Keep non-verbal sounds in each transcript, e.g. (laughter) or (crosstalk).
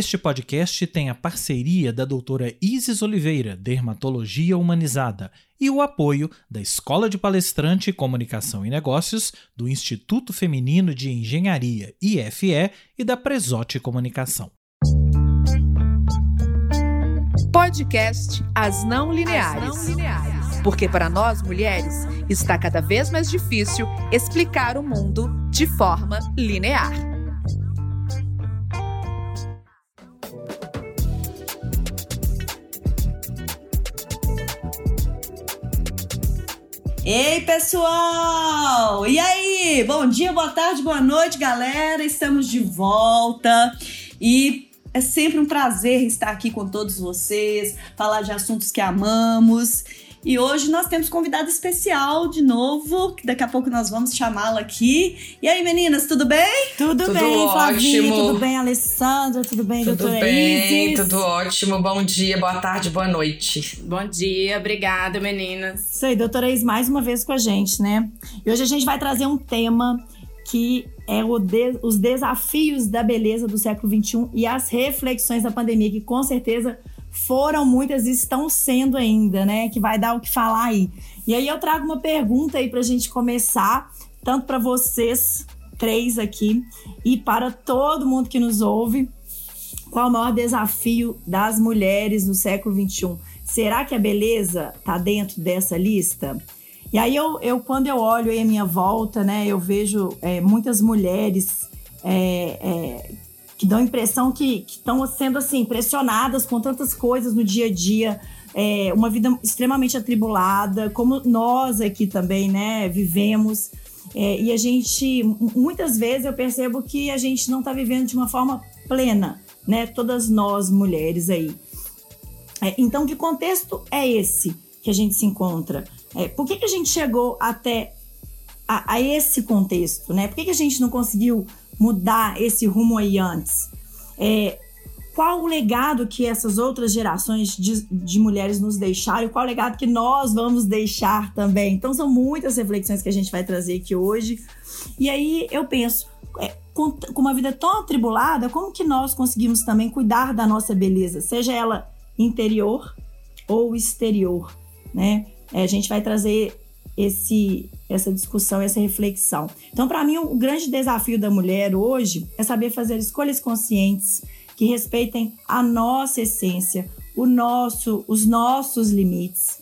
Este podcast tem a parceria da doutora Isis Oliveira, Dermatologia Humanizada, e o apoio da Escola de Palestrante, Comunicação e Negócios, do Instituto Feminino de Engenharia, IFE, e da Presote Comunicação. Podcast As Não Lineares. As não lineares. Porque para nós mulheres está cada vez mais difícil explicar o mundo de forma linear. Ei, pessoal! E aí? Bom dia, boa tarde, boa noite, galera. Estamos de volta e é sempre um prazer estar aqui com todos vocês, falar de assuntos que amamos. E hoje nós temos convidado especial de novo, que daqui a pouco nós vamos chamá-la aqui. E aí, meninas, tudo bem? Tudo, tudo bem, Flavinha, tudo bem, Alessandra, tudo bem, tudo doutora bem, Isis? Tudo ótimo, bom dia, boa tarde, boa noite. Bom dia, obrigada, meninas. Isso aí, doutora Isis, mais uma vez com a gente, né? E hoje a gente vai trazer um tema que é de, os desafios da beleza do século XXI e as reflexões da pandemia, que com certeza foram muitas e estão sendo ainda, né? Que vai dar o que falar aí. E aí eu trago uma pergunta aí para a gente começar, tanto para vocês três aqui e para todo mundo que nos ouve. Qual o maior desafio das mulheres no século XXI? Será que a beleza está dentro dessa lista? E aí eu, eu quando eu olho aí a minha volta, né, eu vejo é, muitas mulheres é, é, que dão a impressão que estão sendo assim pressionadas com tantas coisas no dia a dia, é, uma vida extremamente atribulada, como nós aqui também, né, vivemos. É, e a gente, muitas vezes eu percebo que a gente não está vivendo de uma forma plena, né? Todas nós mulheres aí. É, então, que contexto é esse que a gente se encontra? É, por que, que a gente chegou até a, a, esse contexto, né? Por que, que a gente não conseguiu mudar esse rumo aí antes? É, qual o legado que essas outras gerações de, de, mulheres nos deixaram e qual o legado que nós vamos deixar também? Então, são muitas reflexões que a gente vai trazer aqui hoje. E aí eu penso, é, com, com uma vida tão atribulada, como que nós conseguimos também cuidar da nossa beleza, seja ela interior ou exterior, né? É, a gente vai trazer esse, essa discussão, essa reflexão. Então, para mim, o grande desafio da mulher hoje é saber fazer escolhas conscientes que respeitem a nossa essência, o nosso, os nossos limites.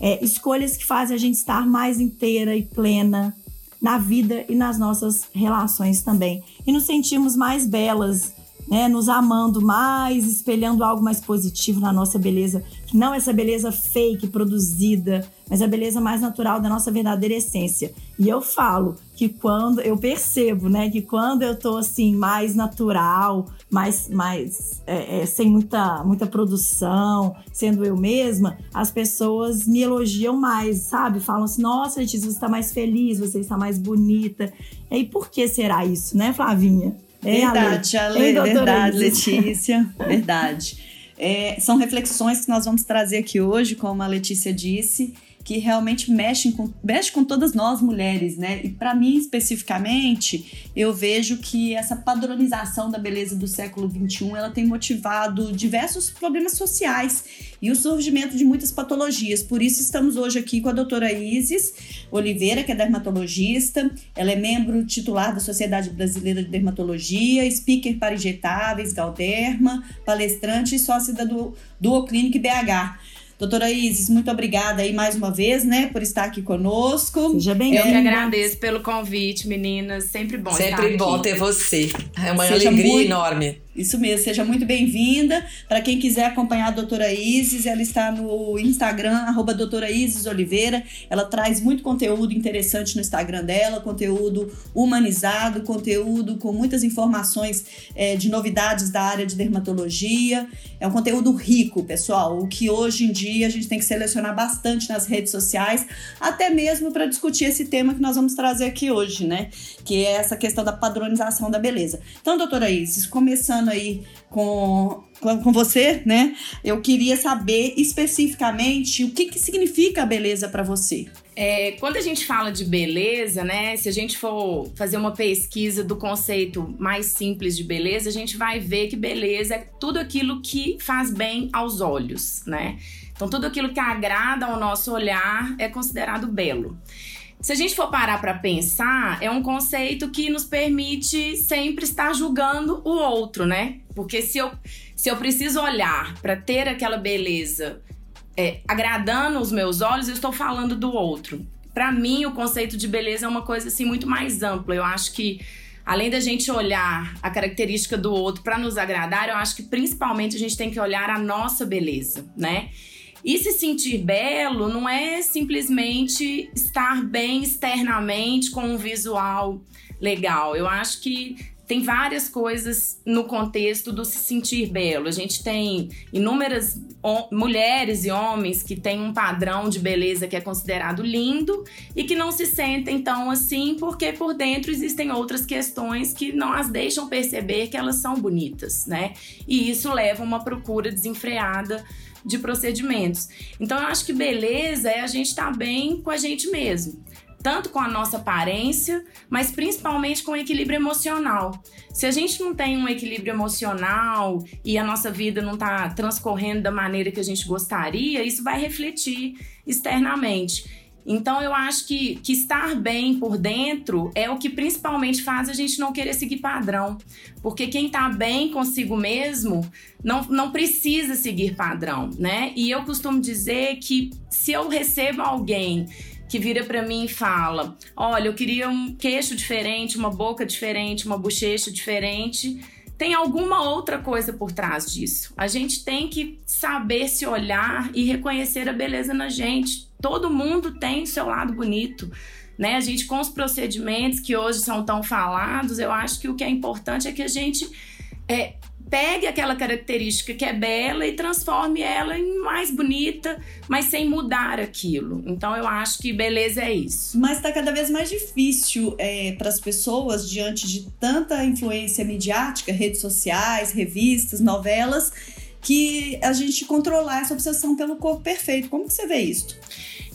É, escolhas que fazem a gente estar mais inteira e plena na vida e nas nossas relações também. E nos sentirmos mais belas, né, nos amando mais, espelhando algo mais positivo na nossa beleza, que não essa beleza fake, produzida, mas a beleza mais natural da nossa verdadeira essência. E eu falo que quando eu percebo, né, que quando eu tô assim mais natural, mais, mais é, é, sem muita, muita produção, sendo eu mesma, as pessoas me elogiam mais, sabe? Falam assim: Nossa, Letícia, você está mais feliz, você está mais bonita. E aí, por que será isso, né, Flavinha? Verdade, Ale, Ale verdade, Letícia, (laughs) verdade. É, são reflexões que nós vamos trazer aqui hoje, como a Letícia disse, que realmente mexem com, mexe com todas nós mulheres, né? E para mim especificamente, eu vejo que essa padronização da beleza do século XXI ela tem motivado diversos problemas sociais e o surgimento de muitas patologias. Por isso estamos hoje aqui com a doutora Isis Oliveira, que é dermatologista. Ela é membro titular da Sociedade Brasileira de Dermatologia, speaker para injetáveis, Galderma, palestrante e sócia da Duoclinic BH. Doutora Isis, muito obrigada aí mais uma vez, né, por estar aqui conosco. Seja bem-vinda. Eu que agradeço pelo convite, meninas. Sempre bom Sempre bom ter você. É uma Seja alegria muito... enorme. Isso mesmo, seja muito bem-vinda. Para quem quiser acompanhar a doutora Isis, ela está no Instagram, arroba doutora Isis Oliveira. Ela traz muito conteúdo interessante no Instagram dela, conteúdo humanizado, conteúdo com muitas informações é, de novidades da área de dermatologia. É um conteúdo rico, pessoal, o que hoje em dia a gente tem que selecionar bastante nas redes sociais, até mesmo para discutir esse tema que nós vamos trazer aqui hoje, né? Que é essa questão da padronização da beleza. Então, doutora Isis, começando conversando aí com, com você, né? Eu queria saber especificamente o que, que significa beleza para você. É, quando a gente fala de beleza, né? Se a gente for fazer uma pesquisa do conceito mais simples de beleza, a gente vai ver que beleza é tudo aquilo que faz bem aos olhos, né? Então, tudo aquilo que agrada ao nosso olhar é considerado belo. Se a gente for parar para pensar, é um conceito que nos permite sempre estar julgando o outro, né? Porque se eu, se eu preciso olhar para ter aquela beleza é, agradando os meus olhos, eu estou falando do outro. Para mim, o conceito de beleza é uma coisa assim muito mais ampla. Eu acho que além da gente olhar a característica do outro para nos agradar, eu acho que principalmente a gente tem que olhar a nossa beleza, né? E se sentir belo não é simplesmente estar bem externamente com um visual legal. Eu acho que tem várias coisas no contexto do se sentir belo. A gente tem inúmeras mulheres e homens que têm um padrão de beleza que é considerado lindo e que não se sentem tão assim porque por dentro existem outras questões que não as deixam perceber que elas são bonitas, né? E isso leva a uma procura desenfreada de procedimentos. Então eu acho que beleza é a gente estar tá bem com a gente mesmo tanto com a nossa aparência, mas principalmente com o equilíbrio emocional. Se a gente não tem um equilíbrio emocional e a nossa vida não está transcorrendo da maneira que a gente gostaria, isso vai refletir externamente. Então eu acho que, que estar bem por dentro é o que principalmente faz a gente não querer seguir padrão. Porque quem está bem consigo mesmo não, não precisa seguir padrão, né? E eu costumo dizer que se eu recebo alguém que vira para mim e fala: Olha, eu queria um queixo diferente, uma boca diferente, uma bochecha diferente. Tem alguma outra coisa por trás disso. A gente tem que saber se olhar e reconhecer a beleza na gente. Todo mundo tem seu lado bonito. Né? A gente, com os procedimentos que hoje são tão falados, eu acho que o que é importante é que a gente é, pegue aquela característica que é bela e transforme ela em mais bonita, mas sem mudar aquilo. Então eu acho que beleza é isso. Mas está cada vez mais difícil é, para as pessoas, diante de tanta influência midiática, redes sociais, revistas, novelas, que a gente controlar essa obsessão pelo corpo perfeito. Como que você vê isso?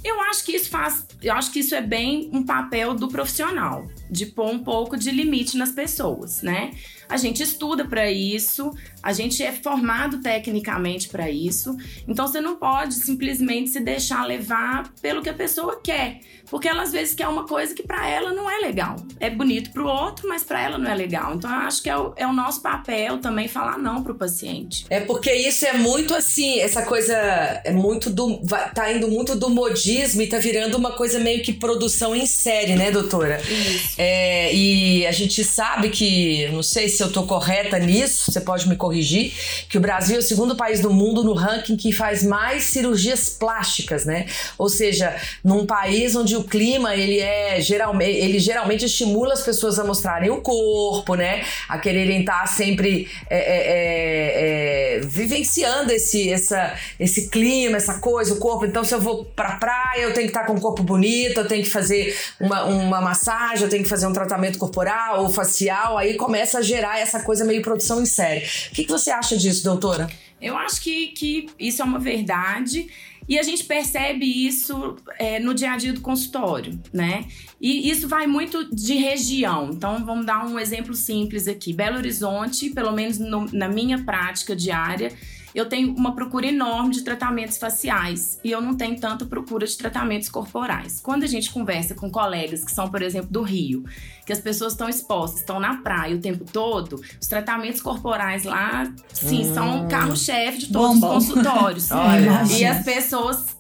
Eu acho que isso faz, eu acho que isso é bem um papel do profissional, de pôr um pouco de limite nas pessoas, né? A gente estuda para isso, a gente é formado tecnicamente para isso. Então você não pode simplesmente se deixar levar pelo que a pessoa quer, porque ela às vezes quer uma coisa que para ela não é legal. É bonito para o outro, mas para ela não é legal. Então eu acho que é o, é o nosso papel também falar não para o paciente. É porque isso é muito assim, essa coisa é muito do tá indo muito do modismo e tá virando uma coisa meio que produção em série, né, doutora? Isso. É, e a gente sabe que, não sei se eu tô correta nisso, você pode me corrigir, que o Brasil é o segundo país do mundo no ranking que faz mais cirurgias plásticas, né? Ou seja, num país onde o clima ele é geralmente, ele geralmente estimula as pessoas a mostrarem o corpo, né? A quererem estar sempre é, é, é, é, vivenciando esse, essa, esse clima, essa coisa, o corpo. Então, se eu vou pra praia, eu tenho que estar com o corpo bonito, eu tenho que fazer uma, uma massagem, eu tenho que fazer um tratamento corporal ou facial, aí começa a gerar essa coisa meio produção em série. O que, que você acha disso, doutora? Eu acho que, que isso é uma verdade. E a gente percebe isso é, no dia a dia do consultório, né? E isso vai muito de região. Então, vamos dar um exemplo simples aqui. Belo Horizonte, pelo menos no, na minha prática diária, eu tenho uma procura enorme de tratamentos faciais e eu não tenho tanta procura de tratamentos corporais. Quando a gente conversa com colegas que são, por exemplo, do Rio, que as pessoas estão expostas, estão na praia o tempo todo, os tratamentos corporais lá, sim, hum. são carro-chefe de todos bom, os bom. consultórios. (laughs) Olha, e as pessoas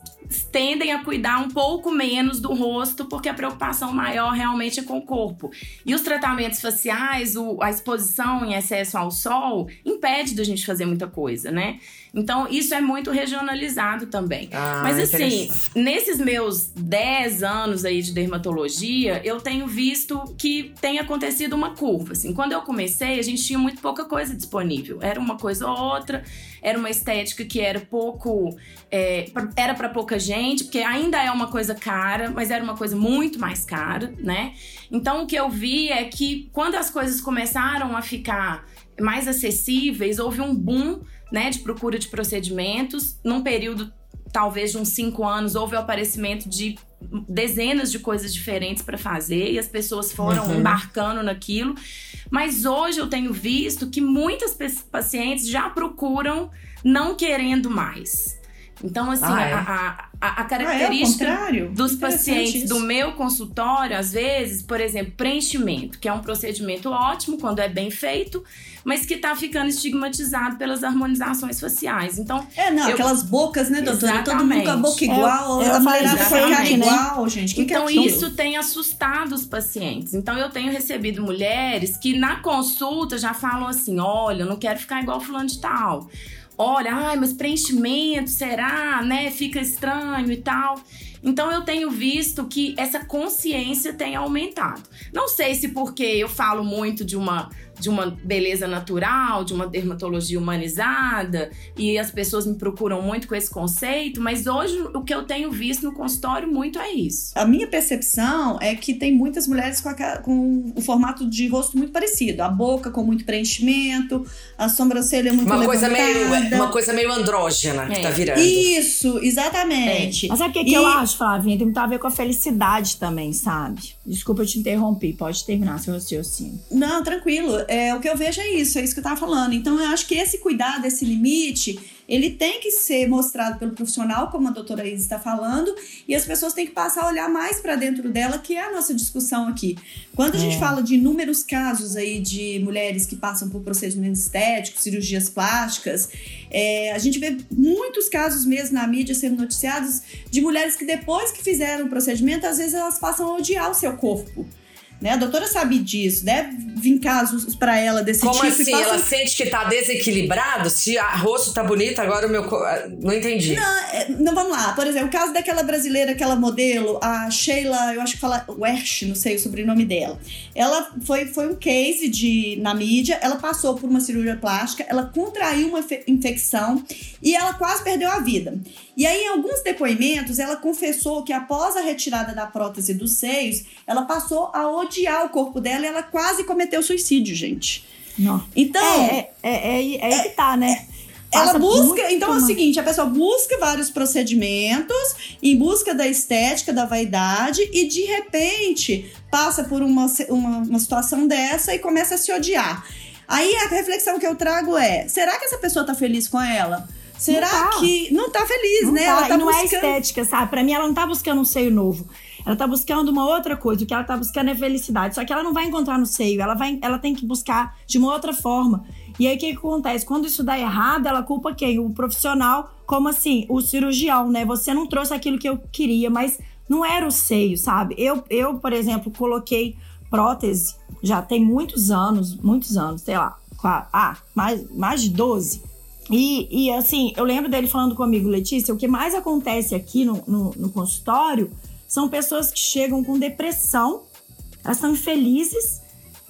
tendem a cuidar um pouco menos do rosto, porque a preocupação maior realmente é com o corpo. E os tratamentos faciais, o, a exposição em excesso ao sol, impede da gente fazer muita coisa, né? Então, isso é muito regionalizado também. Ah, Mas assim, nesses meus 10 anos aí de dermatologia, eu tenho visto que tem acontecido uma curva. Assim, quando eu comecei, a gente tinha muito pouca coisa disponível. Era uma coisa ou outra, era uma estética que era pouco. É, era para pouca gente, porque ainda é uma coisa cara, mas era uma coisa muito mais cara, né? Então o que eu vi é que quando as coisas começaram a ficar mais acessíveis, houve um boom, né, de procura de procedimentos num período talvez de uns cinco anos houve o aparecimento de dezenas de coisas diferentes para fazer e as pessoas foram uhum. embarcando naquilo. Mas hoje eu tenho visto que muitas pacientes já procuram não querendo mais. Então, assim, ah, é? a, a, a, característica ah, é dos pacientes isso. do meu consultório, às vezes, por exemplo, preenchimento, que é um procedimento ótimo quando é bem feito, mas que tá ficando estigmatizado pelas harmonizações faciais. Então. É, não, eu... aquelas bocas, né, doutora? Exatamente. Todo mundo com a boca igual, é, a mulherada né? igual, gente. Que então, que é isso tem assustado os pacientes. Então, eu tenho recebido mulheres que na consulta já falam assim: olha, eu não quero ficar igual fulano de tal olha, ai, mas preenchimento, será, né? Fica estranho e tal. Então eu tenho visto que essa consciência tem aumentado. Não sei se porque eu falo muito de uma de uma beleza natural, de uma dermatologia humanizada, e as pessoas me procuram muito com esse conceito, mas hoje o que eu tenho visto no consultório muito é isso. A minha percepção é que tem muitas mulheres com, a, com o formato de rosto muito parecido, a boca com muito preenchimento, a sobrancelha muito uma coisa meio Uma coisa meio andrógena é. que tá virando. Isso, exatamente. É. Mas sabe o que, que e... eu acho, Flavinha? Tem muito a ver com a felicidade também, sabe? Desculpa eu te interromper, pode terminar seu raciocínio. Não, tranquilo é, o que eu vejo é isso, é isso que eu estava falando. Então, eu acho que esse cuidado, esse limite, ele tem que ser mostrado pelo profissional, como a doutora Isa está falando, e as pessoas têm que passar a olhar mais para dentro dela, que é a nossa discussão aqui. Quando a é. gente fala de inúmeros casos aí de mulheres que passam por procedimentos estéticos, cirurgias plásticas, é, a gente vê muitos casos mesmo na mídia sendo noticiados de mulheres que depois que fizeram o procedimento, às vezes elas passam a odiar o seu corpo. Né? A doutora sabe disso, deve vir casos para ela desse Como tipo. Como assim? Ela sente que tá desequilibrado? Se o rosto tá bonito, agora o meu. Ah, não entendi. Não, é, não, vamos lá. Por exemplo, o caso daquela brasileira, aquela modelo, a Sheila, eu acho que fala Wersh, não sei o sobrenome dela. Ela foi, foi um case de, na mídia, ela passou por uma cirurgia plástica, ela contraiu uma infecção e ela quase perdeu a vida. E aí, em alguns depoimentos, ela confessou que após a retirada da prótese dos seios, ela passou a odiar o corpo dela e ela quase cometeu suicídio, gente. Não. Então. É, é, é, é, é que tá, né? ela busca, então é o seguinte, a pessoa busca vários procedimentos em busca da estética, da vaidade e de repente passa por uma, uma, uma situação dessa e começa a se odiar. Aí a reflexão que eu trago é: será que essa pessoa tá feliz com ela? Será tá. que não tá feliz, não né? Tá. Ela tá e não buscando... é estética, sabe? Pra mim, ela não tá buscando um seio novo. Ela tá buscando uma outra coisa. O que ela tá buscando é felicidade. Só que ela não vai encontrar no seio. Ela, vai, ela tem que buscar de uma outra forma. E aí, o que, que acontece? Quando isso dá errado, ela culpa quem? O profissional, como assim? O cirurgião, né? Você não trouxe aquilo que eu queria, mas não era o seio, sabe? Eu, eu por exemplo, coloquei prótese já tem muitos anos, muitos anos, sei lá, ah, mais, mais de 12. E, e assim, eu lembro dele falando comigo, Letícia, o que mais acontece aqui no, no, no consultório são pessoas que chegam com depressão, elas estão infelizes,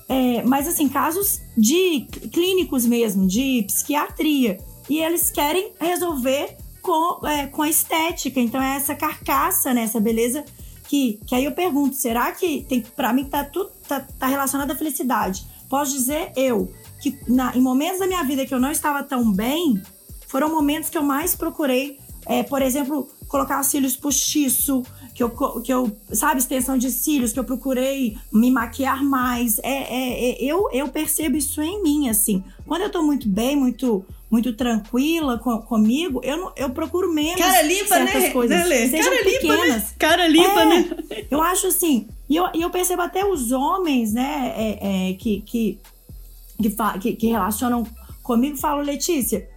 é, mas assim, casos de clínicos mesmo, de psiquiatria. E eles querem resolver com, é, com a estética. Então é essa carcaça, né? Essa beleza que, que aí eu pergunto, será que tem para mim tá tudo tá, tá relacionado à felicidade? Posso dizer eu que na, em momentos da minha vida que eu não estava tão bem, foram momentos que eu mais procurei, é, por exemplo, colocar cílios postiço, que eu, que eu, sabe, extensão de cílios, que eu procurei me maquiar mais. É, é, é, eu, eu percebo isso em mim, assim. Quando eu tô muito bem, muito muito tranquila com, comigo, eu, não, eu procuro menos Cara limpa, certas né? coisas. Né, sejam Cara pequenas. limpa, né? Cara limpa, é, né? Eu acho assim, e eu, eu percebo até os homens, né, é, é, que, que que, que, que relacionam comigo falam, Letícia,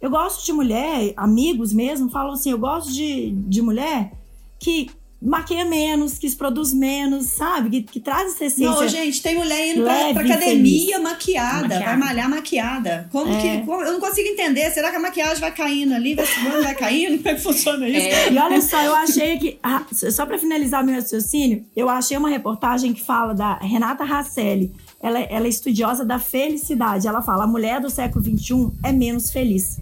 eu gosto de mulher, amigos mesmo, falam assim, eu gosto de, de mulher que maquia menos, que se produz menos, sabe? Que, que traz essa essência. Não, gente, tem mulher indo pra, pra academia maquiada, maquiada, vai malhar maquiada. Como é. que. Como, eu não consigo entender. Será que a maquiagem vai caindo ali, vai subindo, vai caindo? (laughs) Como é que funciona isso? É. E olha só, eu achei que. Ah, só pra finalizar meu raciocínio, eu achei uma reportagem que fala da Renata Rasselli ela, ela é estudiosa da felicidade. Ela fala: a mulher do século XXI é menos feliz.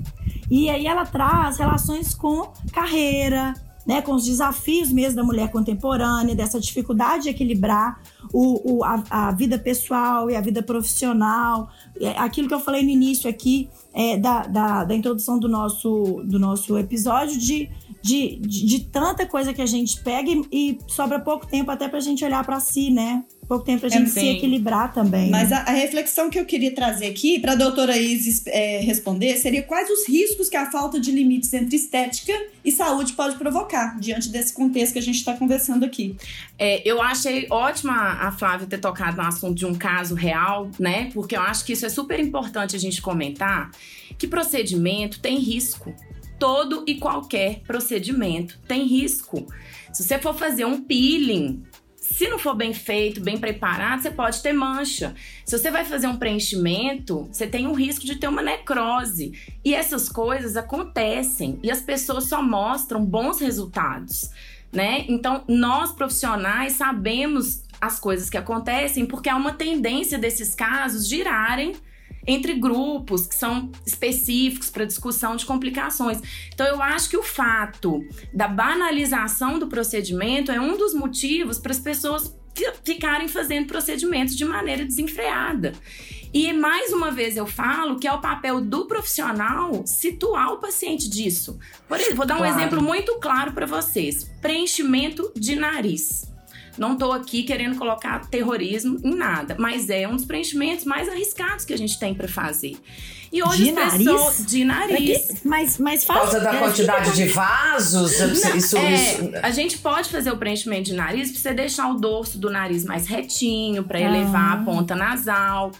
E aí ela traz relações com carreira, né, com os desafios mesmo da mulher contemporânea, dessa dificuldade de equilibrar o, o a, a, vida pessoal e a vida profissional. É, aquilo que eu falei no início aqui é, da, da, da introdução do nosso, do nosso episódio, de, de, de, de tanta coisa que a gente pega e, e sobra pouco tempo até para a gente olhar para si, né? Pouco tempo a gente é, se equilibrar também. Mas né? a, a, reflexão que eu queria trazer aqui para a doutora Isis é, responder seria quais os riscos que a falta de limites entre estética e saúde pode provocar diante desse contexto que a gente está conversando aqui. É, eu achei ótima a Flávia ter tocado no assunto de um caso real, né? Porque eu acho que isso é super importante a gente comentar que procedimento tem risco. Todo e qualquer procedimento tem risco. Se você for fazer um peeling, se não for bem feito, bem preparado, você pode ter mancha. Se você vai fazer um preenchimento, você tem o risco de ter uma necrose. E essas coisas acontecem e as pessoas só mostram bons resultados, né? Então, nós profissionais sabemos as coisas que acontecem porque há uma tendência desses casos girarem entre grupos que são específicos para discussão de complicações. Então, eu acho que o fato da banalização do procedimento é um dos motivos para as pessoas ficarem fazendo procedimentos de maneira desenfreada. E mais uma vez eu falo que é o papel do profissional situar o paciente disso. Por exemplo, vou dar um claro. exemplo muito claro para vocês: preenchimento de nariz. Não estou aqui querendo colocar terrorismo em nada, mas é um dos preenchimentos mais arriscados que a gente tem para fazer. E hoje de as pessoas nariz? de nariz. Mas, mas faz. Por causa da quantidade de vasos? Não, isso, é, isso... A gente pode fazer o preenchimento de nariz para você deixar o dorso do nariz mais retinho, para elevar ah. a ponta nasal.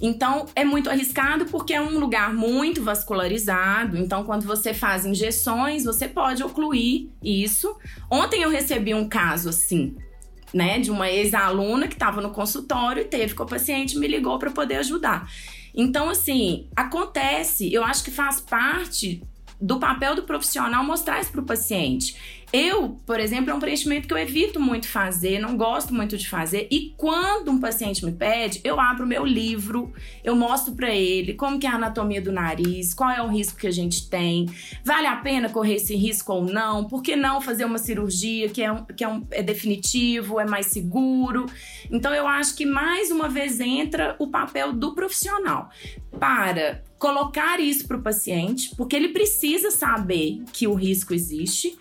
Então, é muito arriscado porque é um lugar muito vascularizado. Então, quando você faz injeções, você pode ocluir isso. Ontem eu recebi um caso assim né, de uma ex-aluna que estava no consultório e teve com o paciente, me ligou para poder ajudar. Então, assim, acontece, eu acho que faz parte do papel do profissional mostrar isso para o paciente. Eu, por exemplo, é um preenchimento que eu evito muito fazer, não gosto muito de fazer. E quando um paciente me pede, eu abro meu livro, eu mostro para ele como que é a anatomia do nariz, qual é o risco que a gente tem, vale a pena correr esse risco ou não, por que não fazer uma cirurgia que é, um, que é, um, é definitivo, é mais seguro. Então eu acho que mais uma vez entra o papel do profissional para colocar isso para o paciente, porque ele precisa saber que o risco existe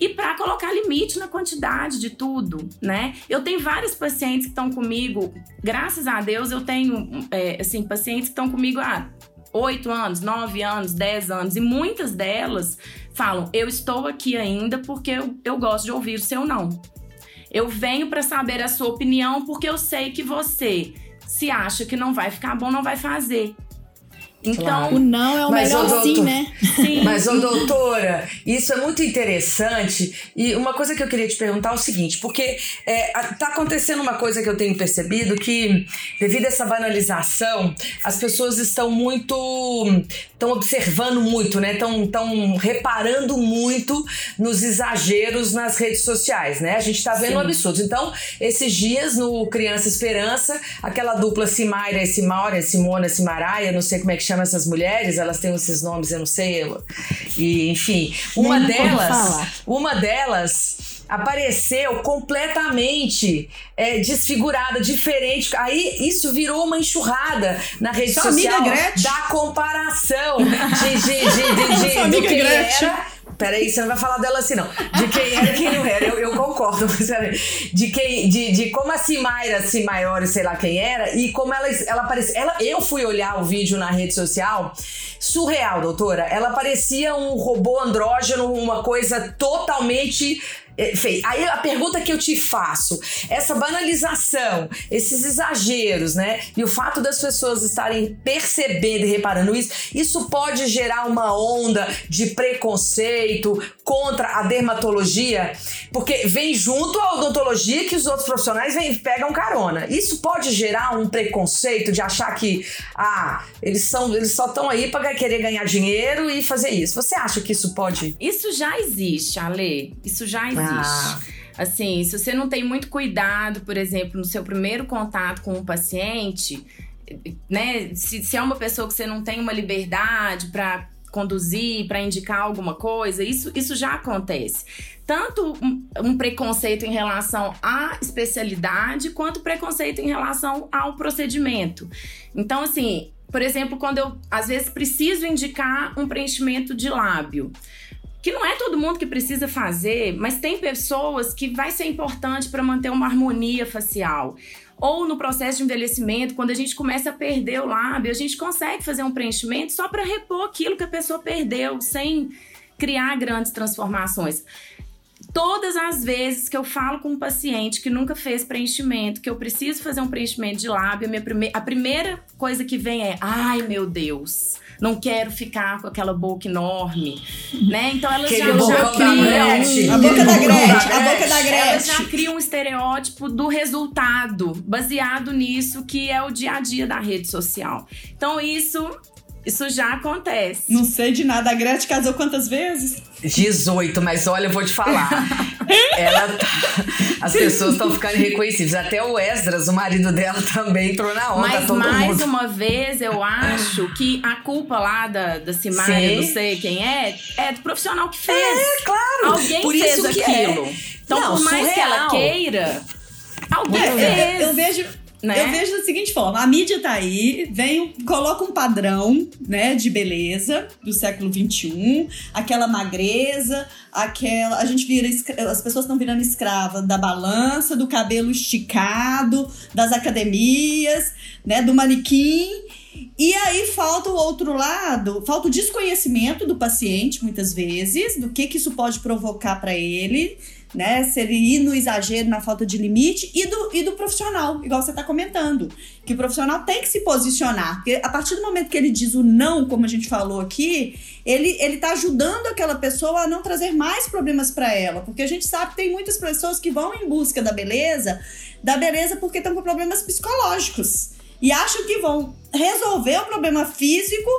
e para colocar limite na quantidade de tudo, né? Eu tenho vários pacientes que estão comigo, graças a Deus, eu tenho, é, assim, pacientes que estão comigo há oito anos, nove anos, dez anos, e muitas delas falam: Eu estou aqui ainda porque eu, eu gosto de ouvir o seu não. Eu venho para saber a sua opinião porque eu sei que você, se acha que não vai ficar bom, não vai fazer. Então, claro. o não é o mas, melhor doutor, sim, né? Sim. Mas, ô, doutora, isso é muito interessante. E uma coisa que eu queria te perguntar é o seguinte, porque é, tá acontecendo uma coisa que eu tenho percebido que, devido a essa banalização, as pessoas estão muito. estão observando muito, né? Estão tão reparando muito nos exageros nas redes sociais, né? A gente tá vendo sim. um absurdo. Então, esses dias no Criança Esperança, aquela dupla Simaira e Simaura, Simona Simaraia, não sei como é que chama essas mulheres, elas têm esses nomes, eu não sei. Eu, e, enfim, uma Nem delas, uma delas apareceu completamente é, desfigurada, diferente. Aí isso virou uma enxurrada na rede Sua social da comparação de, de, de, de, (laughs) de, de, Gretchen. era Peraí, você não vai falar dela assim, não. De quem era e quem não era, eu, eu concordo. De, quem, de, de como a Simaira, se maior, sei lá quem era, e como ela, ela parecia. Ela, eu fui olhar o vídeo na rede social, surreal, doutora. Ela parecia um robô andrógeno, uma coisa totalmente é, Fei, aí a pergunta que eu te faço, essa banalização, esses exageros, né? E o fato das pessoas estarem percebendo e reparando isso, isso pode gerar uma onda de preconceito contra a dermatologia, porque vem junto a odontologia que os outros profissionais vem, pegam carona. Isso pode gerar um preconceito de achar que ah, eles são, eles só estão aí para querer ganhar dinheiro e fazer isso. Você acha que isso pode? Isso já existe, Ale. Isso já existe. Ah. Assim, se você não tem muito cuidado, por exemplo, no seu primeiro contato com um paciente, né? Se, se é uma pessoa que você não tem uma liberdade para conduzir, para indicar alguma coisa, isso, isso já acontece. Tanto um, um preconceito em relação à especialidade, quanto preconceito em relação ao procedimento. Então, assim, por exemplo, quando eu às vezes preciso indicar um preenchimento de lábio que não é todo mundo que precisa fazer, mas tem pessoas que vai ser importante para manter uma harmonia facial. Ou no processo de envelhecimento, quando a gente começa a perder o lábio, a gente consegue fazer um preenchimento só para repor aquilo que a pessoa perdeu, sem criar grandes transformações. Todas as vezes que eu falo com um paciente que nunca fez preenchimento, que eu preciso fazer um preenchimento de lábio, a, prime a primeira coisa que vem é: ai meu Deus, não quero ficar com aquela boca enorme, né? Então elas já, já criam a boca da Gretchen, a boca da Gretchen. Elas já criam um estereótipo do resultado baseado nisso que é o dia a dia da rede social. Então isso isso já acontece. Não sei de nada. A Gretchen casou quantas vezes? 18, mas olha, eu vou te falar. (laughs) Ela tá... As pessoas estão ficando irreconhecíveis. Até o Esdras, o marido dela, também entrou na onda. Mas mais mundo. uma vez, eu acho que a culpa lá da, da Simária, não sei quem é, é do profissional que fez. É, claro. Alguém por fez aquilo. É. Então, não, por mais surreal. que ela queira, alguém é, fez. Eu, eu vejo né? Eu vejo da seguinte forma: a mídia tá aí, vem, coloca um padrão, né, de beleza do século XXI, aquela magreza, aquela. A gente vira. As pessoas estão virando escrava da balança, do cabelo esticado, das academias, né, do manequim. E aí falta o outro lado, falta o desconhecimento do paciente, muitas vezes, do que, que isso pode provocar para ele né? Se ele ir no exagero, na falta de limite, e do, e do profissional, igual você está comentando. Que o profissional tem que se posicionar. Porque a partir do momento que ele diz o não, como a gente falou aqui, ele, ele tá ajudando aquela pessoa a não trazer mais problemas para ela. Porque a gente sabe que tem muitas pessoas que vão em busca da beleza, da beleza porque estão com problemas psicológicos. E acham que vão resolver o problema físico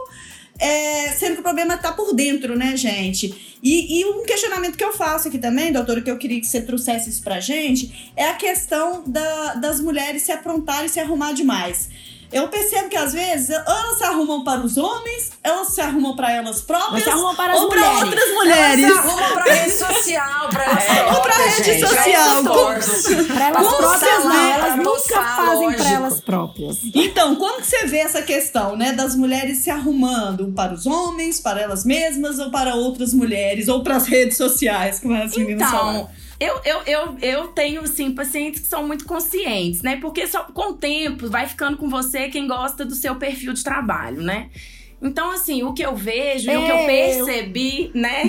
é, sendo que o problema está por dentro, né, gente? E, e, um questionamento que eu faço aqui também, doutora, que eu queria que você trouxesse isso pra gente, é a questão da, das mulheres se aprontarem e se arrumar demais. Eu percebo que às vezes elas se arrumam para os homens, elas se arrumam para elas próprias, se arrumam para as ou para outras mulheres. Elas se arrumam para rede social, para elas (laughs) é, Ou para rede gente, social. Para elas próprias, não. Elas nunca fazem para elas próprias. Então, como que você vê essa questão, né, das mulheres se arrumando para os homens, para elas mesmas ou para outras mulheres ou para as redes sociais, como as meninas então, falam? Eu, eu, eu, eu tenho, sim, pacientes que são muito conscientes, né? Porque só, com o tempo vai ficando com você quem gosta do seu perfil de trabalho, né? Então, assim, o que eu vejo e o que eu percebi, né?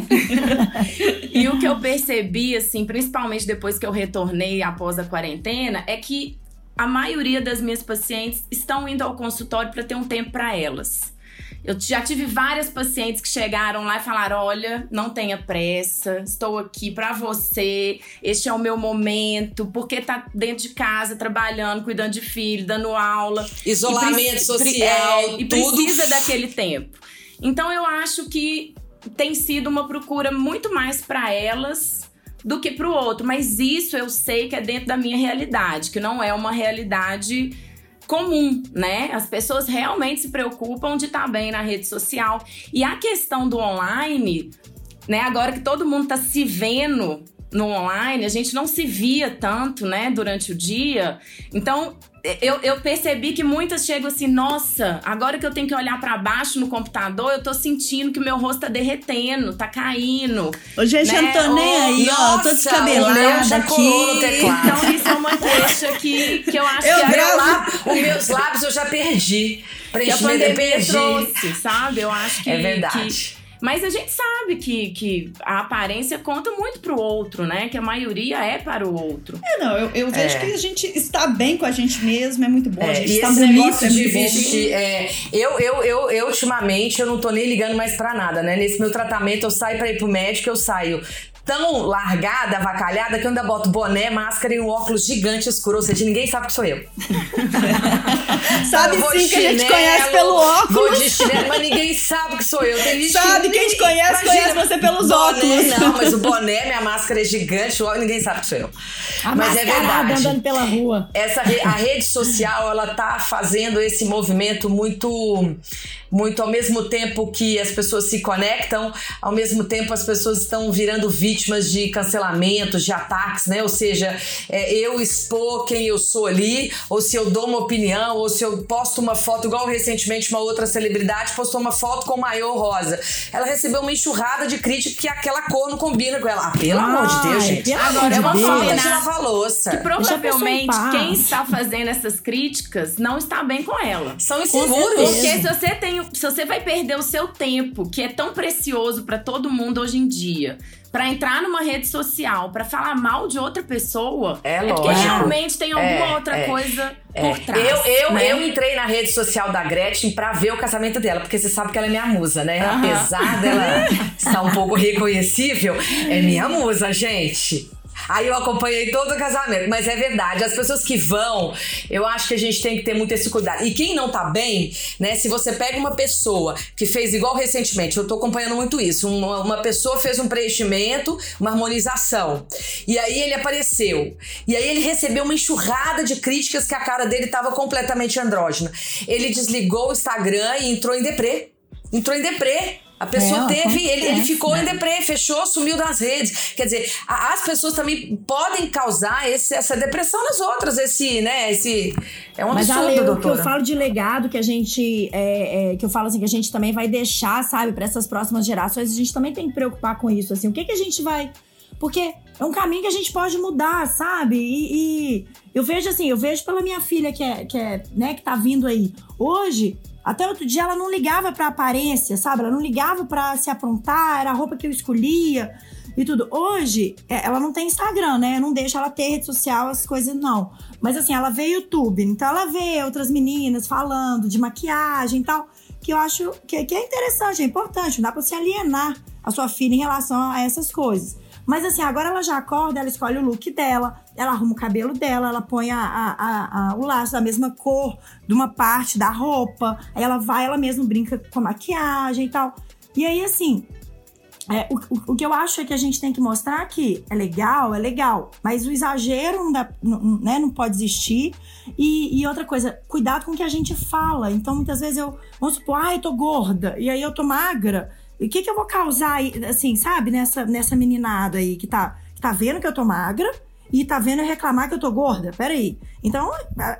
(laughs) e o que eu percebi, assim, principalmente depois que eu retornei após a quarentena, é que a maioria das minhas pacientes estão indo ao consultório para ter um tempo para elas. Eu já tive várias pacientes que chegaram lá e falaram: olha, não tenha pressa, estou aqui para você, este é o meu momento, porque tá dentro de casa, trabalhando, cuidando de filho, dando aula. Isolamento social. É, e tudo. precisa daquele tempo. Então eu acho que tem sido uma procura muito mais para elas do que para o outro, mas isso eu sei que é dentro da minha realidade, que não é uma realidade comum, né? As pessoas realmente se preocupam de estar tá bem na rede social. E a questão do online, né? Agora que todo mundo está se vendo no online, a gente não se via tanto, né, durante o dia. Então, eu, eu percebi que muitas chegam assim, nossa, agora que eu tenho que olhar para baixo no computador, eu tô sentindo que meu rosto tá derretendo, tá caindo. Ô, gente, né? eu não tô nem aí, ó, tô descabelada aqui. Então, isso é uma (laughs) queixa que, que eu acho eu que... Gravo... Os meus lábios eu já perdi. Preenchimento eu perdi. trouxe, sabe? Eu acho que... É verdade. Que, mas a gente sabe que, que a aparência conta muito pro outro, né? Que a maioria é para o outro. É, não, eu, eu vejo é. que a gente está bem com a gente mesmo, é muito bom. É, a gente está bonito, é muito vestir, é, eu, eu, eu, eu, ultimamente, eu não tô nem ligando mais pra nada, né? Nesse meu tratamento, eu saio pra ir pro médico, eu saio tão largada, avacalhada, que eu ainda boto boné, máscara e um óculos gigante escuro. Ou seja, ninguém sabe que sou eu. (laughs) sabe sim que chinelo, a gente conhece pelo óculos. Vou de chinelo, mas ninguém sabe que sou eu. Tem sabe, que quem te conhece, Imagina, conhece você pelos boné, óculos. Não, mas o boné, minha máscara é gigante, ninguém sabe que sou eu. A mas é verdade. andando pela rua. Essa, a rede social, ela tá fazendo esse movimento muito muito ao mesmo tempo que as pessoas se conectam, ao mesmo tempo as pessoas estão virando vítimas de cancelamentos, de ataques, né? Ou seja, é, eu expor quem eu sou ali, ou se eu dou uma opinião, ou se eu posto uma foto, igual recentemente uma outra celebridade postou uma foto com o maior rosa. Ela recebeu uma enxurrada de crítica que aquela cor não combina com ela. Ah, pelo amor de Deus, gente. Agora, é uma falta de lavar louça. Que provavelmente quem está fazendo essas críticas não está bem com ela. São inseguros. Porque se você tem se você vai perder o seu tempo, que é tão precioso para todo mundo hoje em dia, para entrar numa rede social, para falar mal de outra pessoa, é, é lógico. porque realmente tem alguma é, outra é, coisa é. por trás. Eu, eu, né? eu entrei na rede social da Gretchen para ver o casamento dela, porque você sabe que ela é minha musa, né? Uhum. Apesar dela (laughs) estar um pouco reconhecível, é minha musa, gente. Aí eu acompanhei todo o casamento. Mas é verdade, as pessoas que vão, eu acho que a gente tem que ter muito esse cuidado. E quem não tá bem, né? Se você pega uma pessoa que fez igual recentemente, eu tô acompanhando muito isso. Uma, uma pessoa fez um preenchimento, uma harmonização. E aí ele apareceu. E aí ele recebeu uma enxurrada de críticas que a cara dele tava completamente andrógena. Ele desligou o Instagram e entrou em deprê. Entrou em deprê. A pessoa é, teve, ele, ele ficou em deprê, fechou, sumiu das redes. Quer dizer, a, as pessoas também podem causar esse, essa depressão nas outras, esse, né, esse... É um Mas, absurdo, Ale, doutora. O que eu falo de legado, que a gente, é, é, que eu falo assim, que a gente também vai deixar, sabe, para essas próximas gerações, a gente também tem que preocupar com isso, assim, o que que a gente vai... Porque é um caminho que a gente pode mudar, sabe? E, e eu vejo assim, eu vejo pela minha filha que é, que é, né, que tá vindo aí. Hoje, até outro dia ela não ligava pra aparência, sabe? Ela não ligava pra se aprontar, era a roupa que eu escolhia e tudo. Hoje, é, ela não tem Instagram, né? Eu não deixo ela ter rede social, as coisas não. Mas assim, ela vê YouTube, então ela vê outras meninas falando de maquiagem e tal, que eu acho que, que é interessante, é importante, não dá pra se alienar a sua filha em relação a essas coisas. Mas assim, agora ela já acorda, ela escolhe o look dela, ela arruma o cabelo dela, ela põe a, a, a, o laço da mesma cor de uma parte da roupa, aí ela vai, ela mesma brinca com a maquiagem e tal. E aí, assim, é, o, o, que eu acho é que a gente tem que mostrar que é legal, é legal, mas o exagero não, dá, não, né, não pode existir. E, e, outra coisa, cuidado com o que a gente fala. Então, muitas vezes eu, vamos supor, ah, eu tô gorda, e aí eu tô magra. E o que, que eu vou causar, assim, sabe, nessa, nessa meninada aí que tá, que tá vendo que eu tô magra e tá vendo eu reclamar que eu tô gorda? Peraí. Então,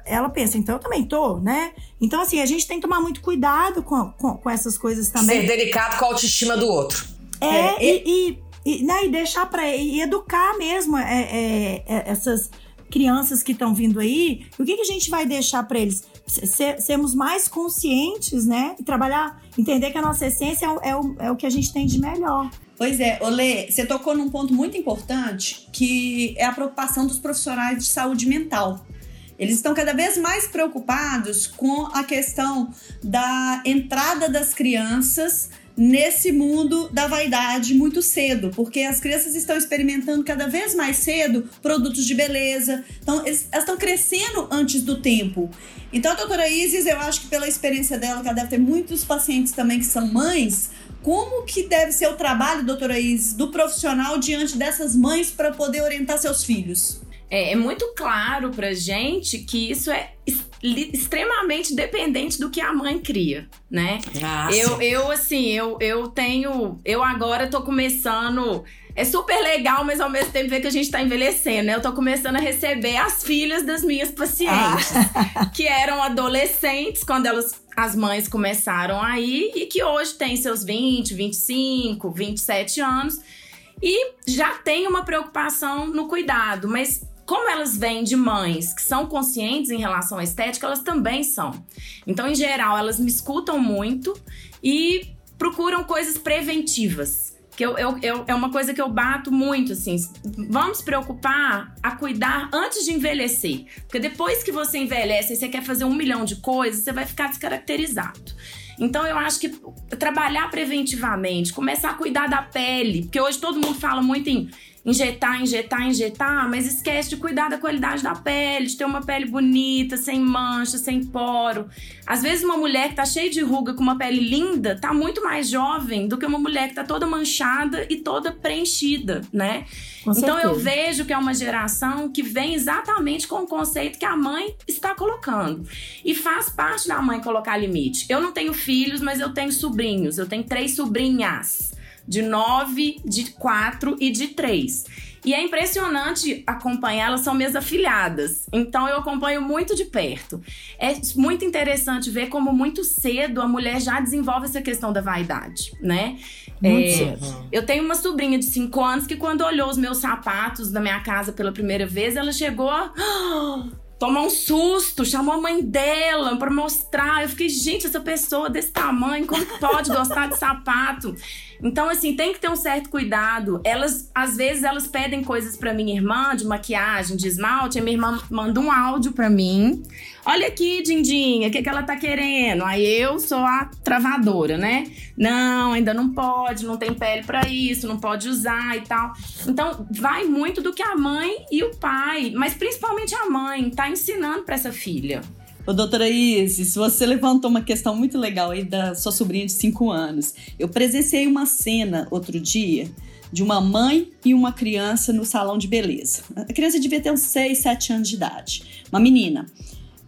ela pensa, então eu também tô, né? Então, assim, a gente tem que tomar muito cuidado com, com, com essas coisas também. Ser delicado com a autoestima do outro. É, é e, e, e, né, e deixar pra. E educar mesmo é, é, é essas crianças que estão vindo aí. O que, que a gente vai deixar para eles? Ser, sermos mais conscientes, né? E trabalhar, entender que a nossa essência é, é, o, é o que a gente tem de melhor. Pois é, Olê, você tocou num ponto muito importante, que é a preocupação dos profissionais de saúde mental. Eles estão cada vez mais preocupados com a questão da entrada das crianças nesse mundo da vaidade muito cedo, porque as crianças estão experimentando cada vez mais cedo produtos de beleza, então elas estão crescendo antes do tempo. Então, a doutora Isis, eu acho que pela experiência dela, que ela deve ter muitos pacientes também que são mães, como que deve ser o trabalho, doutora Isis, do profissional diante dessas mães para poder orientar seus filhos? É, é muito claro pra gente que isso é extremamente dependente do que a mãe cria, né? Ah, eu, eu, assim, eu, eu tenho. Eu agora tô começando. É super legal, mas ao mesmo tempo ver que a gente tá envelhecendo, né? Eu tô começando a receber as filhas das minhas pacientes, ah. (laughs) que eram adolescentes quando elas. As mães começaram aí e que hoje têm seus 20, 25, 27 anos e já tem uma preocupação no cuidado, mas como elas vêm de mães que são conscientes em relação à estética, elas também são. Então, em geral, elas me escutam muito e procuram coisas preventivas. Que eu, eu, eu, é uma coisa que eu bato muito, assim. Vamos preocupar a cuidar antes de envelhecer. Porque depois que você envelhece e você quer fazer um milhão de coisas, você vai ficar descaracterizado. Então eu acho que trabalhar preventivamente, começar a cuidar da pele, porque hoje todo mundo fala muito em injetar, injetar, injetar, mas esquece de cuidar da qualidade da pele, de ter uma pele bonita, sem mancha, sem poro. Às vezes uma mulher que tá cheia de ruga com uma pele linda, tá muito mais jovem do que uma mulher que tá toda manchada e toda preenchida, né? Com então certeza. eu vejo que é uma geração que vem exatamente com o conceito que a mãe está colocando. E faz parte da mãe colocar limite. Eu não tenho filhos, mas eu tenho sobrinhos. Eu tenho três sobrinhas de 9, de 4 e de 3. E é impressionante acompanhar, elas são minhas afilhadas. Então eu acompanho muito de perto. É muito interessante ver como muito cedo a mulher já desenvolve essa questão da vaidade, né? É, eu tenho uma sobrinha de 5 anos que quando olhou os meus sapatos da minha casa pela primeira vez, ela chegou tomou um susto, chamou a mãe dela para mostrar. Eu fiquei, gente, essa pessoa desse tamanho, como pode gostar de sapato? Então, assim, tem que ter um certo cuidado. Elas, às vezes, elas pedem coisas para minha irmã, de maquiagem, de esmalte. A minha irmã manda um áudio para mim. Olha aqui, Dindinha, o que, que ela tá querendo? Aí eu sou a travadora, né? Não, ainda não pode, não tem pele para isso, não pode usar e tal. Então, vai muito do que a mãe e o pai, mas principalmente a mãe, tá ensinando para essa filha. Ô, doutora Isis, você levantou uma questão muito legal aí da sua sobrinha de 5 anos. Eu presenciei uma cena outro dia de uma mãe e uma criança no salão de beleza. A criança devia ter uns 6, 7 anos de idade. Uma menina.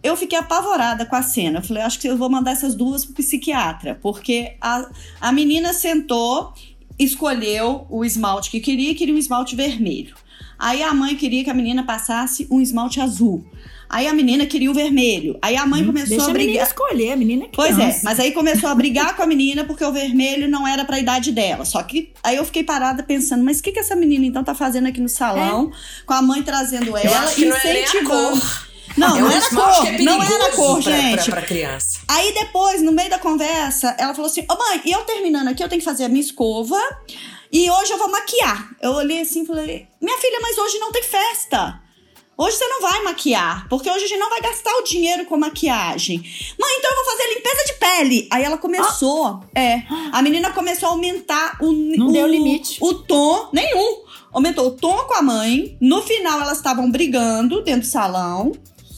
Eu fiquei apavorada com a cena. Eu falei, acho que eu vou mandar essas duas pro psiquiatra, porque a, a menina sentou, escolheu o esmalte que queria, queria um esmalte vermelho. Aí a mãe queria que a menina passasse um esmalte azul. Aí a menina queria o vermelho. Aí a mãe hum, começou Deixa a brigar. A menina escolher, a menina é Pois é, mas aí começou a brigar com a menina porque o vermelho não era para a idade dela. Só que aí eu fiquei parada pensando, mas o que, que essa menina então tá fazendo aqui no salão, é. com a mãe trazendo ela, incentivando. Não, não era cor, é não era cor, pra, gente. Pra, pra criança. Aí depois, no meio da conversa, ela falou assim: Ô oh, mãe, e eu terminando aqui, eu tenho que fazer a minha escova. E hoje eu vou maquiar. Eu olhei assim e falei: Minha filha, mas hoje não tem festa. Hoje você não vai maquiar, porque hoje a gente não vai gastar o dinheiro com maquiagem. Mãe, então eu vou fazer limpeza de pele. Aí ela começou, ah. é. A menina começou a aumentar o. Não o, deu limite. O tom, nenhum. Aumentou o tom com a mãe. No final, elas estavam brigando dentro do salão.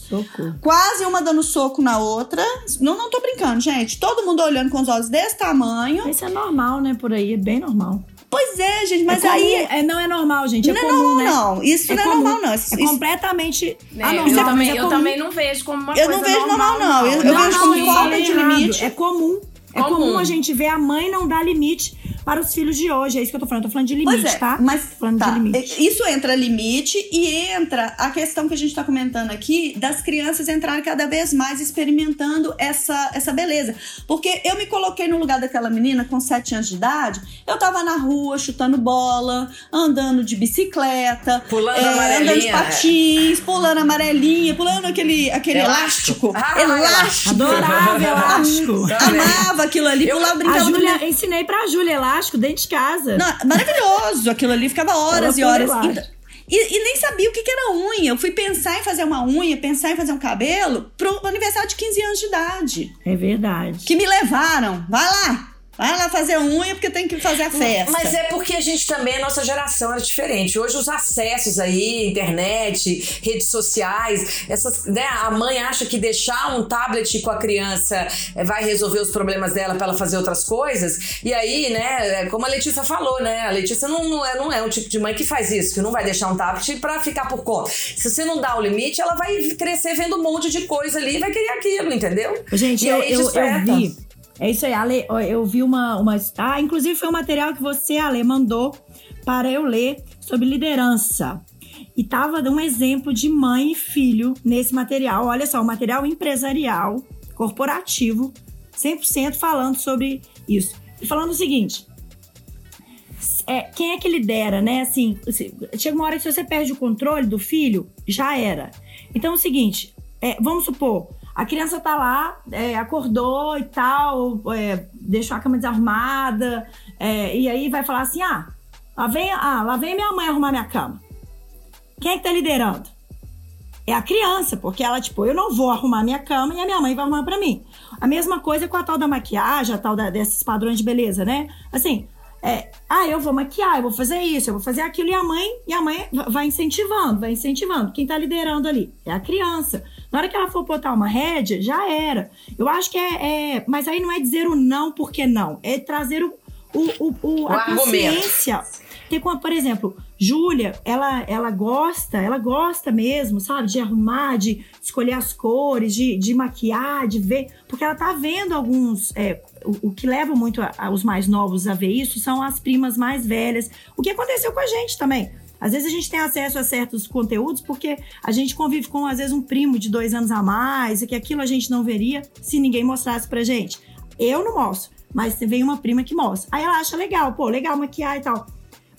Socorro. Quase uma dando soco na outra. Não, não tô brincando, gente. Todo mundo olhando com os olhos desse tamanho. Isso é normal, né? Por aí, é bem normal. Pois é, gente, mas é aí. É, não é normal, gente. É não comum, é normal, né? não. Isso é não é comum. normal, não. Isso, é completamente. É, anormal. Eu, também, é eu também não vejo como uma eu coisa não vejo normal, normal, não. Eu, eu vejo como falta de limite. É comum. É comum. comum a gente ver a mãe não dar limite para os filhos de hoje. É isso que eu tô falando. Eu tô falando de limite, é, tá? Mas falando tá. de limite. Isso entra limite e entra a questão que a gente tá comentando aqui das crianças entrarem cada vez mais experimentando essa, essa beleza. Porque eu me coloquei no lugar daquela menina com 7 anos de idade. Eu tava na rua chutando bola, andando de bicicleta, pulando é, andando de patins, pulando amarelinha, pulando aquele, aquele elástico. Elástico. Ah, elástico. Adorava elástico. Amava aquilo ali, eu, pulava brincando. A Júlia, ensinei pra Júlia elástico dentro de casa. Não, maravilhoso aquilo ali, ficava horas e horas. E, e, nem sabia o que, que, era unha. Eu fui pensar em fazer uma unha, pensar em fazer um cabelo pro aniversário de 15 anos de idade. É verdade. Que me levaram. Vai lá, Vai lá fazer unha porque tem que fazer a festa. Mas é porque a gente também, a nossa geração era diferente. Hoje os acessos aí, internet, redes sociais, essas, né, a mãe acha que deixar um tablet com a criança eh, vai resolver os problemas dela para ela fazer outras coisas. E aí, né, é como a Letícia falou, né, a Letícia não, não, é, não é um tipo de mãe que faz isso, que não vai deixar um tablet para ficar por conta. Se você não dá o limite, ela vai crescer vendo um monte de coisa ali e vai querer aquilo, entendeu? Gente, eu, eu, eu vi é isso aí, Ale. Eu vi uma, uma. Ah, inclusive foi um material que você, Ale, mandou para eu ler sobre liderança. E tava dando um exemplo de mãe e filho nesse material. Olha só, o material empresarial, corporativo, 100% falando sobre isso. E falando o seguinte: é, quem é que lidera, né? Assim, chega uma hora que se você perde o controle do filho, já era. Então é o seguinte: é, vamos supor, a criança tá lá, é, acordou e tal, é, deixou a cama desarrumada, é, e aí vai falar assim: ah, lá vem, ah, lá vem minha mãe arrumar minha cama. Quem é que tá liderando? é a criança, porque ela, tipo, eu não vou arrumar minha cama e a minha mãe vai arrumar para mim. A mesma coisa com a tal da maquiagem, a tal da, desses padrões de beleza, né? Assim, é, ah, eu vou maquiar, eu vou fazer isso, eu vou fazer aquilo, e a mãe, e a mãe vai incentivando, vai incentivando. Quem tá liderando ali é a criança. Na hora que ela for botar uma rédea, já era. Eu acho que é, é Mas aí não é dizer o não porque não, é trazer o, o, o, o a consciência. Porque, por exemplo, Júlia, ela, ela gosta, ela gosta mesmo, sabe, de arrumar, de escolher as cores, de, de maquiar, de ver, porque ela tá vendo alguns. É, o, o, que leva muito a, a, os mais novos a ver isso são as primas mais velhas. O que aconteceu com a gente também. Às vezes a gente tem acesso a certos conteúdos porque a gente convive com, às vezes, um primo de dois anos a mais, e que aquilo a gente não veria se ninguém mostrasse pra gente. Eu não mostro, mas vem uma prima que mostra. Aí ela acha legal, pô, legal maquiar e tal.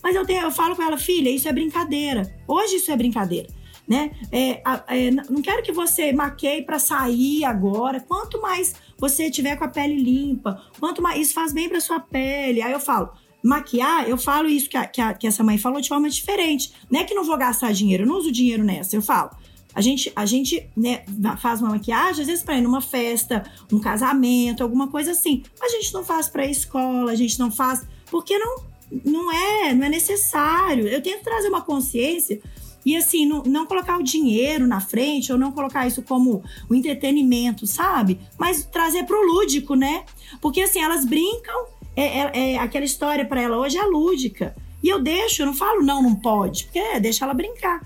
Mas eu, tenho, eu falo com ela, filha, isso é brincadeira. Hoje isso é brincadeira. Né? É, é, não quero que você maqueie para sair agora. Quanto mais você tiver com a pele limpa, quanto mais isso faz bem para sua pele. Aí eu falo, maquiar, eu falo isso que, a, que, a, que, essa mãe falou de forma diferente. Não é que não vou gastar dinheiro, eu não uso dinheiro nessa. Eu falo, a gente, a gente né, faz uma maquiagem, às vezes, para ir numa festa, um casamento, alguma coisa assim. A gente não faz para escola, a gente não faz. Porque não não é, não é necessário. Eu tento trazer uma consciência e assim, não, não colocar o dinheiro na frente ou não colocar isso como o entretenimento, sabe? Mas trazer pro lúdico, né? Porque assim, elas brincam, é, é, é aquela história para ela hoje é lúdica. E eu deixo, eu não falo não, não pode, porque é, deixa ela brincar.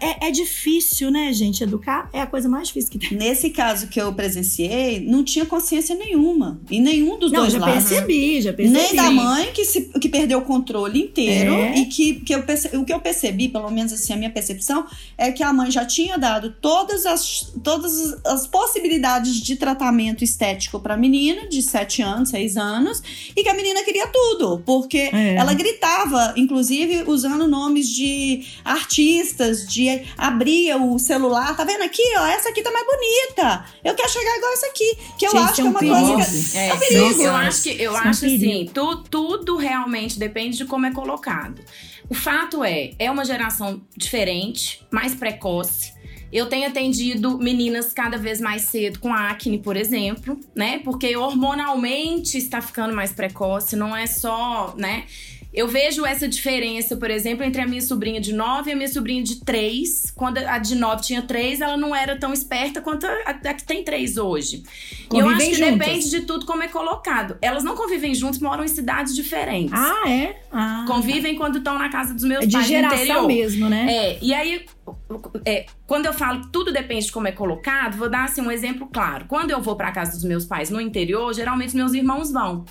É, é, difícil, né, gente? Educar é a coisa mais difícil que tem. Nesse caso que eu presenciei, não tinha consciência nenhuma. E nenhum dos não, dois já lados. percebi, já percebi. Nem da mãe, que, se, que perdeu o controle inteiro. É. E que, que eu percebi, o que eu percebi, pelo menos assim, a minha percepção, é que a mãe já tinha dado todas as, todas as possibilidades de tratamento estético para a menina, de 7 anos, 6 anos, e que a menina queria tudo. Porque é. ela gritava, inclusive, usando nomes de artistas, de dia abria o celular, tá vendo aqui, ó, essa aqui tá mais bonita. Eu quero chegar igual essa aqui, que eu Gente, acho que é, um uma perigo. coisa é, é um perigo. Eu acho que eu acho assim, tu, tudo realmente depende de como é colocado. O fato é, é uma geração diferente, mais precoce. Eu tenho atendido meninas cada vez mais cedo com acne, por exemplo, né? Porque hormonalmente está ficando mais precoce, não é só, né? Eu vejo essa diferença, por exemplo, entre a minha sobrinha de 9 e a minha sobrinha de 3. Quando a de 9 tinha 3, ela não era tão esperta quanto a, a que tem 3 hoje. Convivem e eu acho que juntas. depende de tudo como é colocado. Elas não convivem juntas, moram em cidades diferentes. Ah, é? Ah, convivem tá. quando estão na casa dos meus é pais de geração mesmo, né? É. E aí, é, quando eu falo tudo depende de como é colocado, vou dar assim um exemplo claro. Quando eu vou para casa dos meus pais no interior, geralmente meus irmãos vão.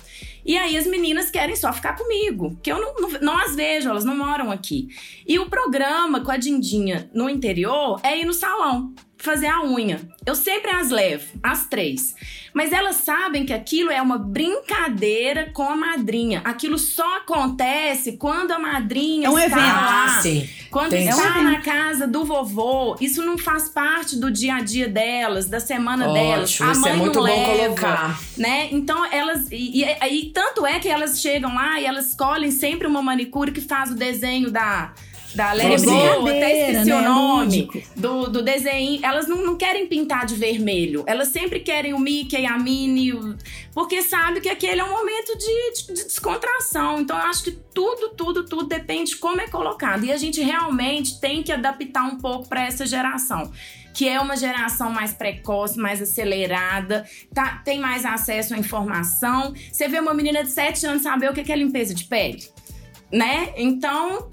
E aí as meninas querem só ficar comigo, que eu não, não, não, as vejo, elas não moram aqui. E o programa com a Dindinha no interior é ir no salão fazer a unha. Eu sempre as levo, as três. Mas elas sabem que aquilo é uma brincadeira com a madrinha. Aquilo só acontece quando a madrinha é um está evento. lá. Sim. Quando Tem está um na casa do vovô. Isso não faz parte do dia a dia delas, da semana Ótimo, delas. A isso mãe é muito não bom leva, colocar. Né? Então elas. E, e, e tanto é que elas chegam lá e elas escolhem sempre uma manicure que faz o desenho da da Larry Bow, até esqueci né? o nome, do, do desenho. Elas não, não querem pintar de vermelho. Elas sempre querem o Mickey, a Minnie, o... porque sabe que aquele é um momento de, de, de, descontração. Então, eu acho que tudo, tudo, tudo depende de como é colocado. E a gente realmente tem que adaptar um pouco para essa geração que é uma geração mais precoce, mais acelerada, tá, tem mais acesso à informação. Você vê uma menina de 7 anos saber o que é limpeza de pele, né? Então,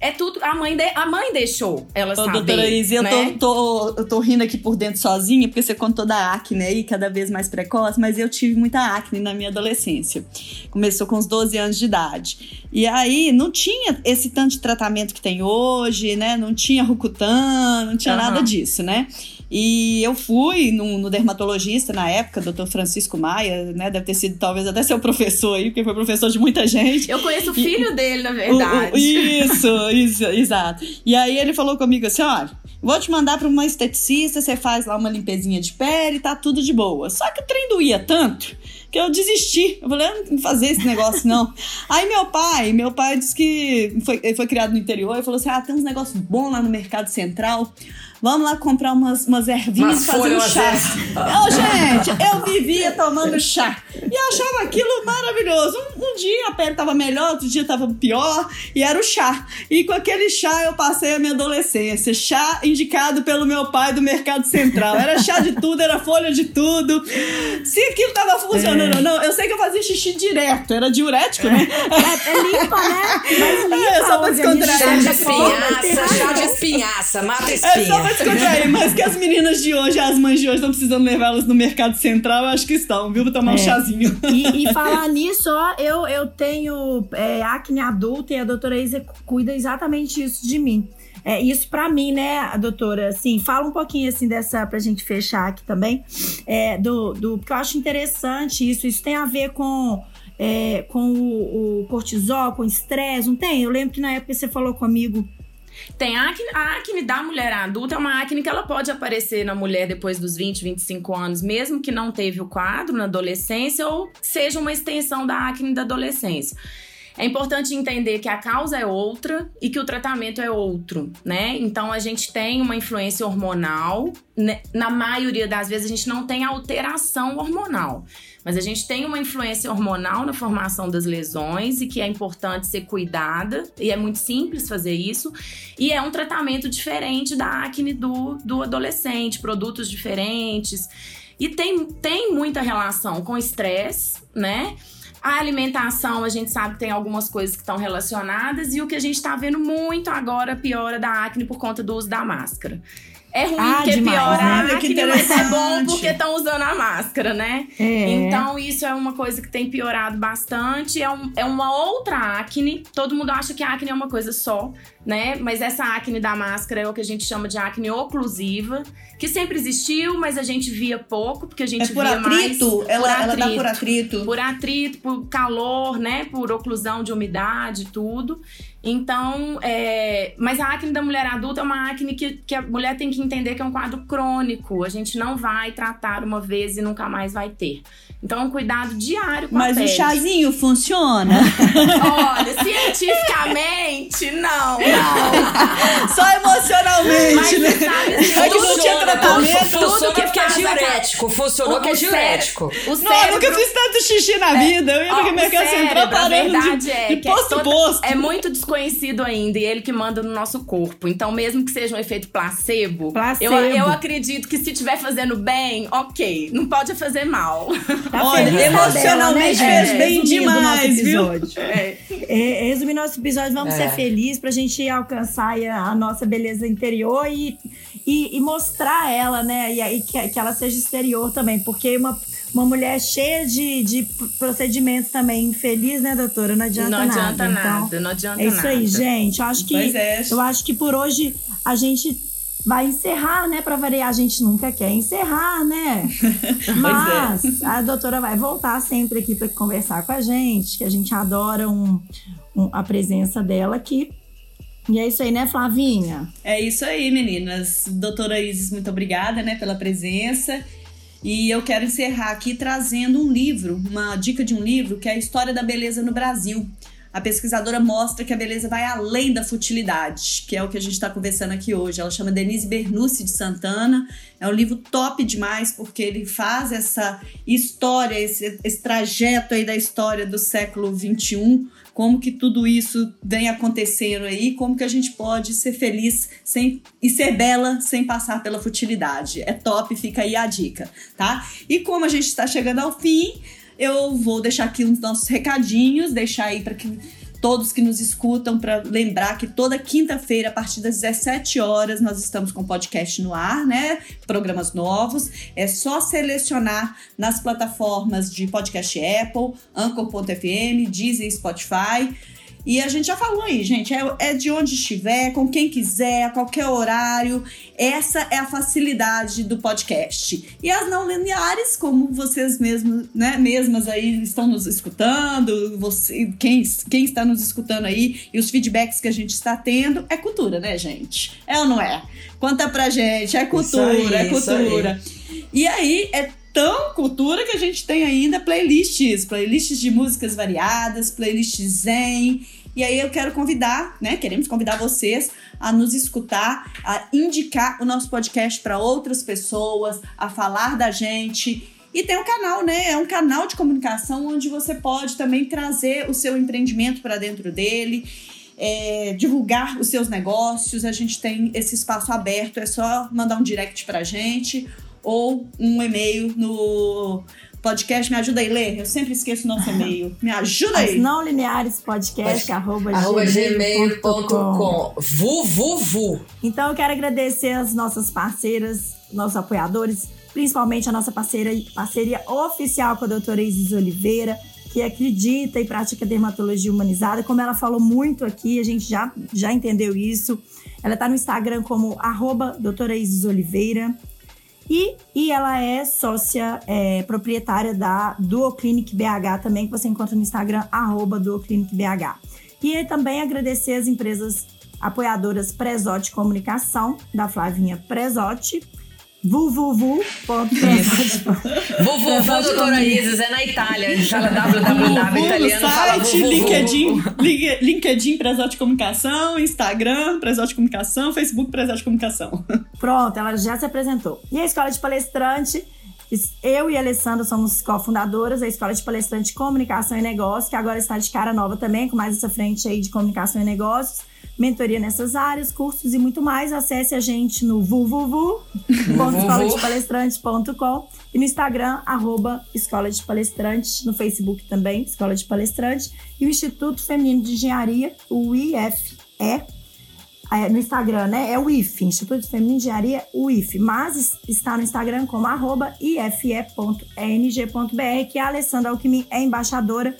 é tudo. A mãe, de, a mãe deixou ela Ô, saber. Doutora Izzy, né? eu, tô, tô, eu tô rindo aqui por dentro sozinha, porque você contou da acne aí, cada vez mais precoce, mas eu tive muita acne na minha adolescência. Começou com uns 12 anos de idade. E aí não tinha esse tanto de tratamento que tem hoje, né? Não tinha Rucutan, não tinha uhum. nada disso, né? E eu fui no, no, dermatologista na época, doutor Francisco Maia, né? Deve ter sido talvez até seu professor aí, porque foi professor de muita gente. Eu conheço o filho e, dele, na verdade. O, o, isso, isso, exato. E aí ele falou comigo assim: olha, vou te mandar para uma esteticista, você faz lá uma limpezinha de pele, tá tudo de boa. Só que o trem doía tanto que eu desisti. Eu falei, eu não vou fazer esse negócio, não. (laughs) Aí meu pai, meu pai disse que foi, ele foi criado no interior e falou assim: ah, tem uns negócios bons lá no Mercado Central. Vamos lá comprar umas, umas ervinhas e fazer um chá. oh, gente, eu vivia tomando chá. E achava aquilo maravilhoso. Um, um, dia a pele tava melhor, outro dia tava pior. E era o chá. E com aquele chá eu passei a minha adolescência. Chá indicado pelo meu pai do Mercado Central. Era chá de tudo, era folha de tudo. Se aquilo tava funcionando é. ou não, eu sei que eu fazia xixi direto. Era diurético, né? É, é limpa, né? Mas (laughs) limpa. É, só pra descontrair. Chá de espinhaça, chá de espinhaça, mata espinha. Pra descontrair, mas que as meninas de hoje, as mães de hoje, estão precisando levá-las no mercado central, eu acho que estão, viu? Vou tomar é. um chazinho. E, e, falar nisso, ó, eu, eu tenho é, acne adulta e a doutora Isa cuida exatamente isso de mim. É, isso para mim, né, doutora? Assim, fala um pouquinho assim dessa pra gente fechar aqui também. É, do, do, porque eu acho interessante isso. Isso tem a ver com é, com o, o cortisol, com estresse, não tem? Eu lembro que na época você falou comigo tem a acne, a acne da mulher adulta é uma acne que ela pode aparecer na mulher depois dos 20, 25 anos, mesmo que não teve o quadro na adolescência ou seja uma extensão da acne da adolescência. É importante entender que a causa é outra e que o tratamento é outro, né? Então a gente tem uma influência hormonal, né? na maioria das vezes a gente não tem alteração hormonal. Mas a gente tem uma influência hormonal na formação das lesões e que é importante ser cuidada, e é muito simples fazer isso. E é um tratamento diferente da acne do, do adolescente, produtos diferentes. E tem, tem muita relação com estresse, né? A alimentação, a gente sabe que tem algumas coisas que estão relacionadas, e o que a gente está vendo muito agora piora da acne por conta do uso da máscara. É ruim ah, porque demais, piora né? a acne, mas é bom porque estão usando a máscara, né? É. Então, isso é uma coisa que tem piorado bastante. É, um, é uma outra acne. Todo mundo acha que a acne é uma coisa só, né? Mas essa acne da máscara é o que a gente chama de acne oclusiva, que sempre existiu, mas a gente via pouco, porque a gente é por via atrito? mais... Ela, por atrito? Ela dá por atrito? Por atrito, por calor, né? Por oclusão de umidade, tudo. Então, é... mas a acne da mulher adulta é uma acne que, que a mulher tem que entender que é um quadro crônico. A gente não vai tratar uma vez e nunca mais vai ter. Então, é um cuidado diário com Mas a pele. o chazinho funciona? (laughs) Olha, cientificamente, não, não. Só emocionalmente, Mas, né? Sabe, assim, é que não tinha tratamento. Tudo que, que é diurético. Funcionou o, que é diurético. O cérebro, não, eu nunca fiz tanto xixi na é, vida. Eu ia no mercado central parando de, de é, posto é, toda, posto. é muito desconhecido ainda e ele que manda no nosso corpo. Então, mesmo que seja um efeito placebo, placebo. Eu, eu acredito que se estiver fazendo bem, ok. Não pode fazer mal. Tá Olha, emocionalmente dela, né? fez é, bem demais, viu? É. É, resumir nosso episódio, vamos ser é. felizes pra gente alcançar a, a nossa beleza interior e, e, e, mostrar ela, né? E aí que, que ela seja exterior também, porque uma uma mulher cheia de, de procedimentos também infeliz, né, doutora? Não adianta nada. Não adianta nada, nada, então, não adianta nada. É isso nada. aí, gente. Eu acho que, é. eu acho que por hoje a gente vai encerrar, né? Para variar, a gente nunca quer encerrar, né? (laughs) É. Mas é. a doutora vai voltar sempre aqui para conversar com a gente, que a gente adora um, um, a presença dela aqui. E é isso aí, né, Flavinha? É isso aí, meninas. Doutora Isis, muito obrigada, né, pela presença. E eu quero encerrar aqui trazendo um livro, uma dica de um livro, que é a História da Beleza no Brasil a pesquisadora mostra que a beleza vai além da futilidade, que é o que a gente está conversando aqui hoje. Ela chama Denise Bernucci de Santana. É um livro top demais, porque ele faz essa história, esse, esse trajeto aí da história do século XXI, como que tudo isso vem acontecendo aí, como que a gente pode ser feliz sem, e ser bela sem passar pela futilidade. É top, fica aí a dica, tá? E como a gente está chegando ao fim, eu vou deixar aqui os nossos recadinhos, deixar aí para que todos que nos escutam para lembrar que toda quinta-feira a partir das 17 horas nós estamos com podcast no ar, né? Programas novos. É só selecionar nas plataformas de podcast Apple, Anchor.fm, Deezer, Spotify e a gente já falou aí, gente, é, é de onde estiver, com quem quiser, a qualquer horário. Essa é a facilidade do podcast. E as não lineares, como vocês mesmos, né, mesmas aí estão nos escutando, você, quem, quem está nos escutando aí e os feedbacks que a gente está tendo, é cultura, né, gente? É ou não é? Conta pra gente, é cultura, aí, é cultura. E aí, é tão cultura que a gente tem ainda playlists, playlists de músicas variadas, playlists zen. E aí eu quero convidar, né? Queremos convidar vocês a nos escutar, a indicar o nosso podcast para outras pessoas, a falar da gente. E tem um canal, né? É um canal de comunicação onde você pode também trazer o seu empreendimento para dentro dele. É, divulgar os seus negócios, a gente tem esse espaço aberto, é só mandar um direct pra gente ou um e-mail no podcast. Me ajuda aí, Lê. Eu sempre esqueço o nosso e-mail. Me ajuda aí. As não lineares podcast, arroba, arroba gmail.com. Vu, vu, vu. Então eu quero agradecer as nossas parceiras, nossos apoiadores, principalmente a nossa parceira, parceria oficial com a doutora Isis Oliveira, que acredita e pratica dermatologia humanizada. Como ela falou muito aqui, a gente já, já entendeu isso. Ela está no Instagram como arroba doutora Isis Oliveira. E, e ela é sócia é, proprietária da Duoclinic BH também, que você encontra no Instagram, arroba BH. E também agradecer as empresas apoiadoras Prezote Comunicação, da Flavinha Prezote, www. Www, doutora Isis, é na Itália. A gente fala www italiano, site, LinkedIn, LinkedIn Prezote Comunicação, Instagram Prezote Comunicação, Facebook Prezote Comunicação. Pronto, ela já se apresentou. E a Escola de Palestrante, eu e a Alessandra somos cofundadoras da Escola de Palestrante Comunicação e Negócios, que agora está de cara nova também, com mais essa frente aí de comunicação e negócios mentoria nessas áreas, cursos e muito mais. Acesse a gente no www.escoladepalestrante.com e no Instagram, arroba Escola de Palestrante, no Facebook também, Escola de Palestrante, e o Instituto Feminino de Engenharia, o IFE, é, no Instagram, né? É o IF, Instituto Feminino de Engenharia, o IF, mas está no Instagram como arroba ife.eng.br, que a Alessandra Alckmin é embaixadora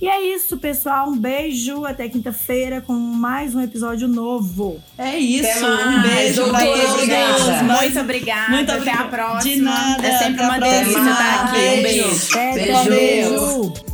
e é isso, pessoal. Um beijo. Até quinta-feira com mais um episódio novo. É isso. Um beijo pra todos. Muito obrigada. Muito Até a próxima. De nada. É sempre uma delícia estar aqui. Um beijo. Beijo. beijo.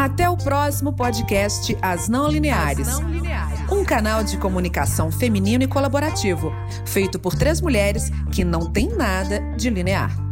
Até o próximo podcast As Não Lineares. As não lineares um canal de comunicação feminino e colaborativo, feito por três mulheres que não têm nada de linear.